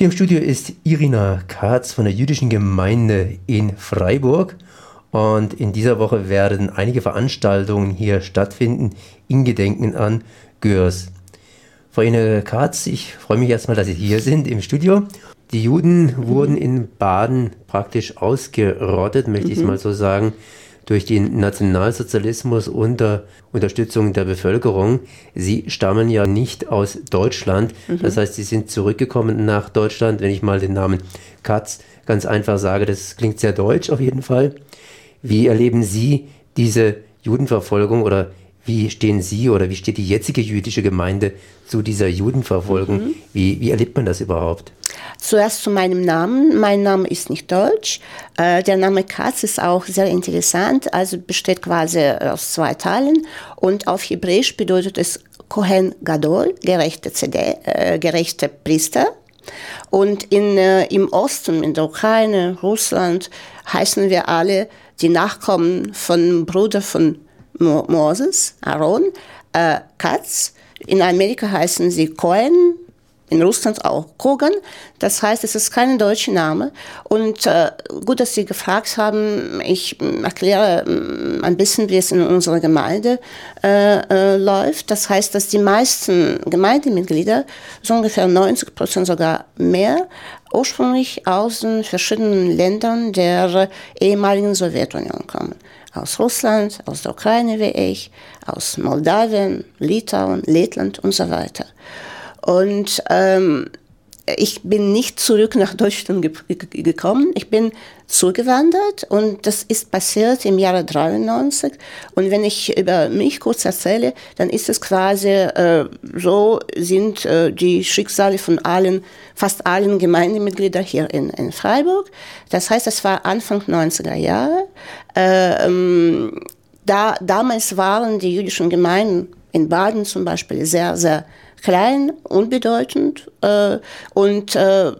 Hier im Studio ist Irina Katz von der jüdischen Gemeinde in Freiburg. Und in dieser Woche werden einige Veranstaltungen hier stattfinden in Gedenken an Görs. Frau Irina Katz, ich freue mich erstmal, dass Sie hier sind im Studio. Die Juden wurden in Baden praktisch ausgerottet, möchte mhm. ich es mal so sagen durch den Nationalsozialismus unter Unterstützung der Bevölkerung. Sie stammen ja nicht aus Deutschland. Mhm. Das heißt, sie sind zurückgekommen nach Deutschland. Wenn ich mal den Namen Katz ganz einfach sage, das klingt sehr deutsch auf jeden Fall. Wie erleben Sie diese Judenverfolgung oder wie stehen Sie oder wie steht die jetzige jüdische Gemeinde zu dieser Judenverfolgung? Mhm. Wie, wie erlebt man das überhaupt? Zuerst zu meinem Namen. Mein Name ist nicht deutsch. Äh, der Name Katz ist auch sehr interessant, also besteht quasi aus zwei Teilen und auf Hebräisch bedeutet es Kohen Gadol, gerechte, CD, äh, gerechte Priester. Und in, äh, im Osten, in der Ukraine, Russland, heißen wir alle die Nachkommen von Bruder von Mo Moses, Aaron, äh, Katz. In Amerika heißen sie Cohen, in Russland auch Kogan. Das heißt, es ist kein deutscher Name. Und äh, gut, dass Sie gefragt haben. Ich äh, erkläre äh, ein bisschen, wie es in unserer Gemeinde äh, äh, läuft. Das heißt, dass die meisten Gemeindemitglieder, so ungefähr 90 Prozent sogar mehr, ursprünglich aus den verschiedenen Ländern der ehemaligen Sowjetunion kommen aus Russland, aus der Ukraine wie ich, aus Moldawien, Litauen, Lettland und so weiter. Und ähm, ich bin nicht zurück nach Deutschland ge gekommen. Ich bin zugewandert und das ist passiert im Jahre 93. Und wenn ich über mich kurz erzähle, dann ist es quasi äh, so sind äh, die Schicksale von allen, fast allen Gemeindemitgliedern hier in, in Freiburg. Das heißt, es war Anfang 90er Jahre. Äh, ähm, da, damals waren die jüdischen Gemeinden in Baden zum Beispiel sehr, sehr klein, unbedeutend äh, und äh,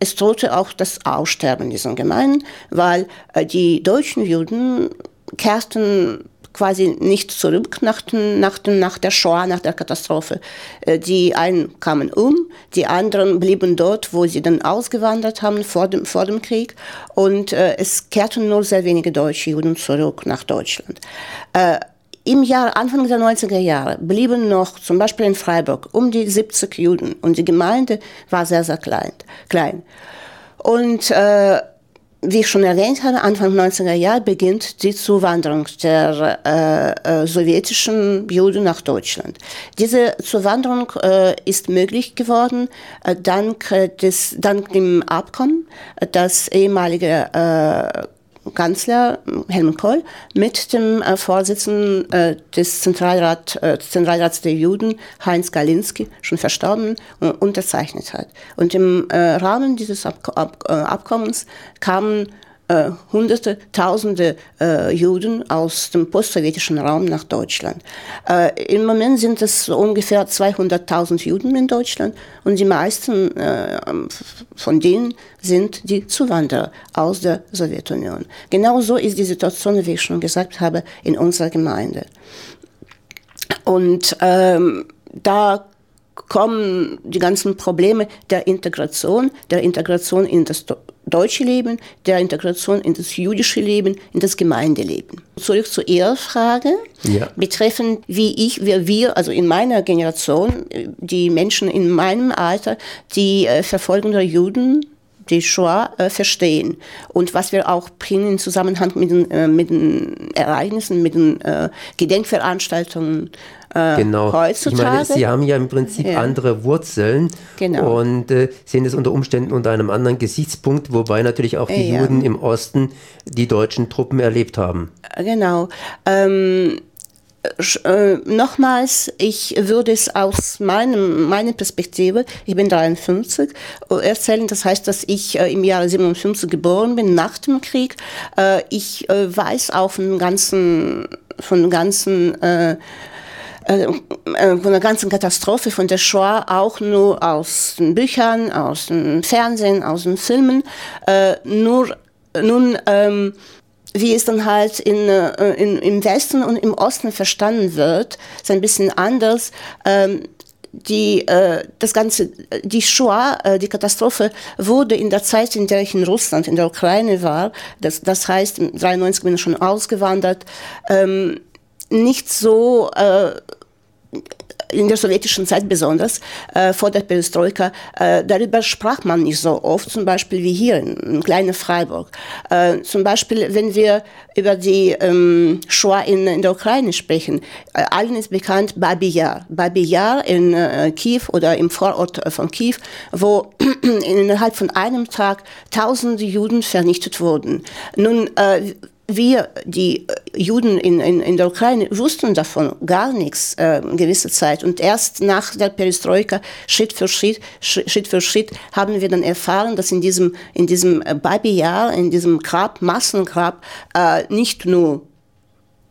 es drohte auch das Aussterben dieser Gemeinden, weil äh, die deutschen Juden kehrten quasi nicht zurück nach, den, nach, den, nach der Shoah, nach der Katastrophe. Äh, die einen kamen um, die anderen blieben dort, wo sie dann ausgewandert haben vor dem, vor dem Krieg. Und äh, es kehrten nur sehr wenige deutsche Juden zurück nach Deutschland. Äh, im Jahr Anfang der 90er Jahre blieben noch zum Beispiel in Freiburg um die 70 Juden und die Gemeinde war sehr, sehr klein. klein. Und äh, wie ich schon erwähnt habe, Anfang 90er Jahre beginnt die Zuwanderung der äh, äh, sowjetischen Juden nach Deutschland. Diese Zuwanderung äh, ist möglich geworden äh, dank, des, dank dem Abkommen, das ehemalige äh, Kanzler Helmut Kohl mit dem äh, Vorsitzenden äh, des Zentralrat, äh, Zentralrats der Juden, Heinz Galinski, schon verstorben, äh, unterzeichnet hat. Und im äh, Rahmen dieses Ab Ab äh, Abkommens kamen äh, Hunderte, Tausende äh, Juden aus dem postsowjetischen Raum nach Deutschland. Äh, Im Moment sind es ungefähr 200.000 Juden in Deutschland und die meisten äh, von denen sind die Zuwanderer aus der Sowjetunion. Genauso ist die Situation, wie ich schon gesagt habe, in unserer Gemeinde. Und ähm, da kommen die ganzen Probleme der Integration, der Integration in das deutsche Leben, der Integration in das jüdische Leben, in das Gemeindeleben. Zurück zur Ihrer Frage, ja. betreffend wie ich, wie wir, also in meiner Generation, die Menschen in meinem Alter, die äh, Verfolgung der Juden die Shoah äh, verstehen und was wir auch bringen im Zusammenhang mit den, äh, mit den Ereignissen, mit den äh, Gedenkveranstaltungen äh, genau. heutzutage. Ich meine, Sie haben ja im Prinzip ja. andere Wurzeln genau. und äh, sehen es unter Umständen unter einem anderen Gesichtspunkt, wobei natürlich auch die ja. Juden im Osten die deutschen Truppen erlebt haben. Genau. Ähm, äh, nochmals, ich würde es aus meinem, meiner Perspektive, ich bin 53, erzählen. Das heißt, dass ich äh, im Jahre 57 geboren bin, nach dem Krieg. Äh, ich äh, weiß auch von ganzen, von ganzen äh, äh, von der ganzen Katastrophe von der Shoah auch nur aus den Büchern, aus dem Fernsehen, aus den Filmen. Äh, nur nun ähm, wie es dann halt in, äh, in, im Westen und im Osten verstanden wird, ist ein bisschen anders. Ähm, die, äh, das ganze, die Shoah, äh, die Katastrophe wurde in der Zeit, in der ich in Russland, in der Ukraine war, das, das heißt, im 93 bin ich schon ausgewandert, ähm, nicht so äh, in der sowjetischen Zeit besonders, äh, vor der Perestroika, äh, darüber sprach man nicht so oft, zum Beispiel wie hier in, in kleinen Freiburg. Äh, zum Beispiel, wenn wir über die ähm, Shoah in, in der Ukraine sprechen, äh, allen ist bekannt Babi Yar. Babi Yar in äh, Kiew oder im Vorort von Kiew, wo innerhalb von einem Tag tausende Juden vernichtet wurden. Nun, äh, wir, die äh, Juden in, in, in der Ukraine, wussten davon gar nichts äh, gewisse Zeit. Und erst nach der Perestroika, Schritt für Schritt, Schritt für Schritt, haben wir dann erfahren, dass in diesem, in diesem äh, Baby-Jahr, in diesem Grab, Massengrab, äh, nicht nur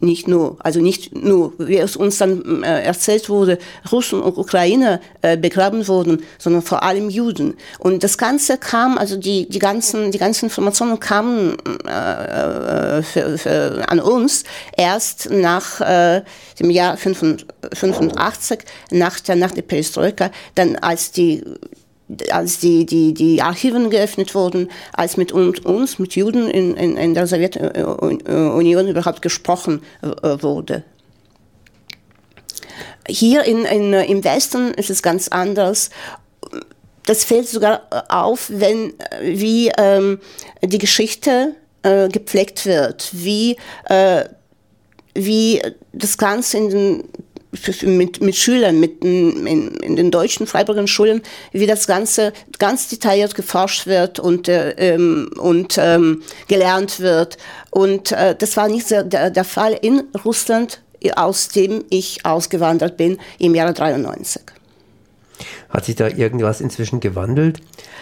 nicht nur, also nicht nur, wie es uns dann äh, erzählt wurde, Russen und Ukrainer äh, begraben wurden, sondern vor allem Juden. Und das Ganze kam, also die, die, ganzen, die ganzen Informationen kamen äh, für, für, an uns erst nach äh, dem Jahr 85, nach der, nach der Perestroika, dann als die als die, die, die Archiven geöffnet wurden, als mit uns, mit Juden in, in, in der Sowjetunion überhaupt gesprochen äh, wurde. Hier in, in, im Westen ist es ganz anders. Das fällt sogar auf, wenn wie ähm, die Geschichte äh, gepflegt wird, wie, äh, wie das Ganze in den mit, mit Schülern, mit in, in den deutschen Freiburger Schulen, wie das Ganze ganz detailliert geforscht wird und, äh, ähm, und ähm, gelernt wird. Und äh, das war nicht der, der Fall in Russland, aus dem ich ausgewandert bin im Jahre 93. Hat sich da irgendwas inzwischen gewandelt?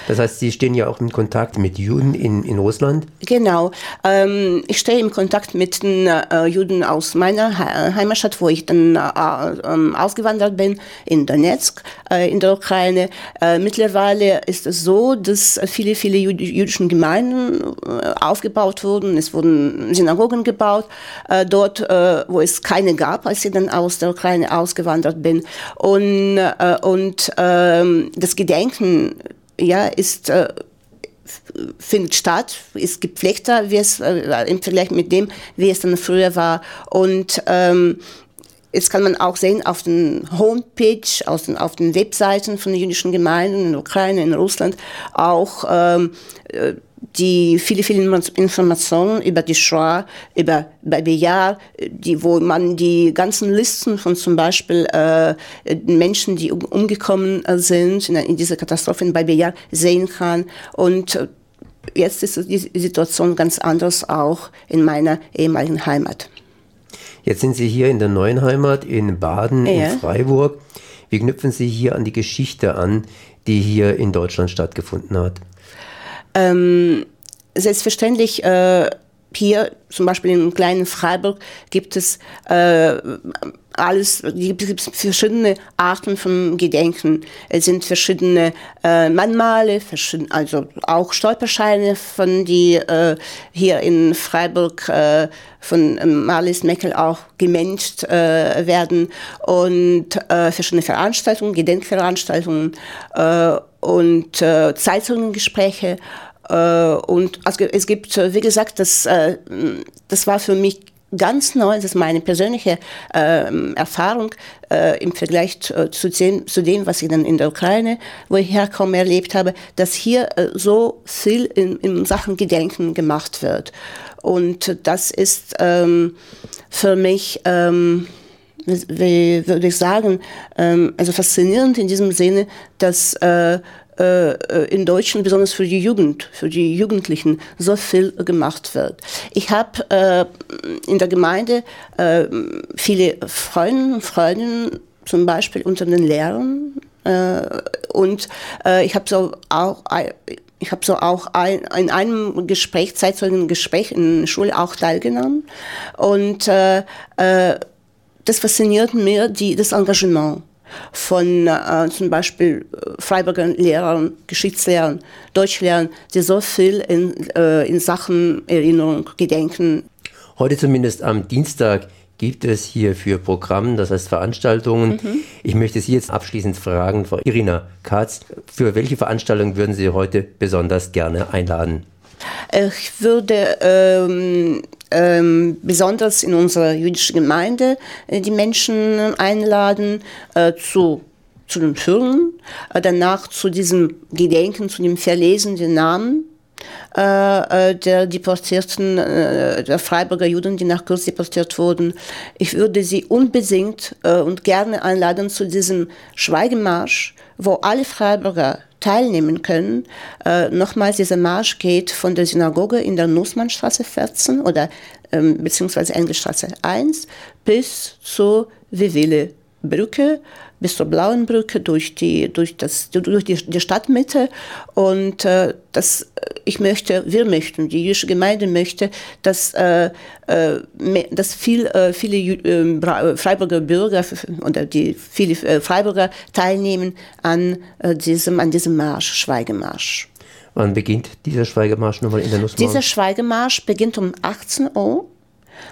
Das heißt, Sie stehen ja auch in Kontakt mit Juden in, in Russland? Genau. Ähm, ich stehe im Kontakt mit den äh, Juden aus meiner Heimatstadt, wo ich dann äh, äh, ausgewandert bin, in Donetsk, äh, in der Ukraine. Äh, mittlerweile ist es so, dass viele, viele jüdischen Gemeinden äh, aufgebaut wurden. Es wurden Synagogen gebaut, dort, wo es keine gab, als ich dann aus der Ukraine ausgewandert bin. Und, und ähm, das Gedenken ja, ist äh, findet statt, ist gepflegter, wie es äh, im Vergleich mit dem, wie es dann früher war. Und ähm, Jetzt kann man auch sehen auf den Homepage, auf den, auf den Webseiten von den jüdischen Gemeinden in der Ukraine, in Russland, auch ähm, äh, die viele, viele Informationen über die Shoah, über Baby Yar, die, wo man die ganzen Listen von zum Beispiel äh, Menschen, die um, umgekommen sind in, in dieser Katastrophe in Baby Yar sehen kann. Und äh, jetzt ist die Situation ganz anders auch in meiner ehemaligen Heimat. Jetzt sind Sie hier in der neuen Heimat in Baden, ja. in Freiburg. Wie knüpfen Sie hier an die Geschichte an, die hier in Deutschland stattgefunden hat? Ähm, selbstverständlich äh, hier zum Beispiel in kleinen Freiburg gibt es äh, alles, gibt es verschiedene Arten von Gedenken. Es sind verschiedene äh, Mahnmale, verschieden, also auch Stolperscheine von die äh, hier in Freiburg äh, von ähm, Marlies Meckel auch gemenscht äh, werden und äh, verschiedene Veranstaltungen, Gedenkveranstaltungen äh, und äh, Zeitzeuggespräche äh, und also es gibt, äh, wie gesagt, das, äh, das war für mich ganz neu, das ist meine persönliche äh, Erfahrung äh, im Vergleich zu, dem, zu, dem, was ich dann in der Ukraine, wo ich herkomme, erlebt habe, dass hier äh, so viel in, in, Sachen Gedenken gemacht wird. Und das ist ähm, für mich, ähm, wie würde ich sagen, ähm, also faszinierend in diesem Sinne, dass äh, äh, in Deutschland, besonders für die Jugend, für die Jugendlichen, so viel gemacht wird. Ich habe äh, in der Gemeinde äh, viele Freunde und Freundinnen, zum Beispiel unter den Lehrern, äh, und äh, ich habe so auch ich habe so auch ein, in einem Gespräch, Zeitzeugen-Gespräch in der Schule auch teilgenommen. Und äh, äh, das fasziniert mir, die, das Engagement von äh, zum Beispiel äh, Freiburger Lehrern, Geschichtslehrern, Deutschlehrern, die so viel in, äh, in Sachen Erinnerung, Gedenken. Heute zumindest am Dienstag gibt es hier für Programm, das heißt Veranstaltungen? Mhm. Ich möchte Sie jetzt abschließend fragen, Frau Irina Katz, für welche Veranstaltung würden Sie heute besonders gerne einladen? Ich würde ähm, ähm, besonders in unserer jüdischen Gemeinde äh, die Menschen einladen äh, zu zu den Firmen, äh, danach zu diesem Gedenken, zu dem Verlesen der Namen äh, äh, der deportierten, der Freiburger Juden, die nach Kurs deportiert wurden. Ich würde sie unbedingt und gerne einladen zu diesem Schweigemarsch, wo alle Freiburger teilnehmen können. Äh, nochmals, dieser Marsch geht von der Synagoge in der Nussmannstraße 14 oder ähm, beziehungsweise Engelstraße 1 bis zur Wewille Brücke bis zur Blauen Brücke durch die, durch das, durch die, die Stadtmitte. Und äh, das, ich möchte, wir möchten, die jüdische Gemeinde möchte, dass, äh, äh dass viel, äh, viele ähm, äh, Freiburger Bürger oder die viele äh, Freiburger teilnehmen an, äh, diesem, an diesem Marsch, Schweigemarsch. Wann beginnt dieser Schweigemarsch nochmal in der Nussmauer? Dieser Schweigemarsch beginnt um 18 Uhr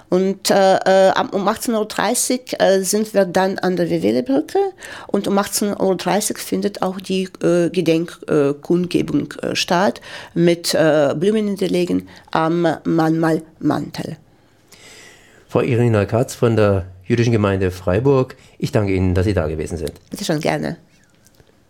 und äh, äh um 18.30 Uhr äh, sind wir dann an der Wewelebrücke und um 18.30 Uhr findet auch die äh, Gedenkkundgebung äh, statt mit äh, Blumen hinterlegen am Mannmalmantel. Frau Irina Katz von der Jüdischen Gemeinde Freiburg, ich danke Ihnen, dass Sie da gewesen sind. Bitte schon gerne.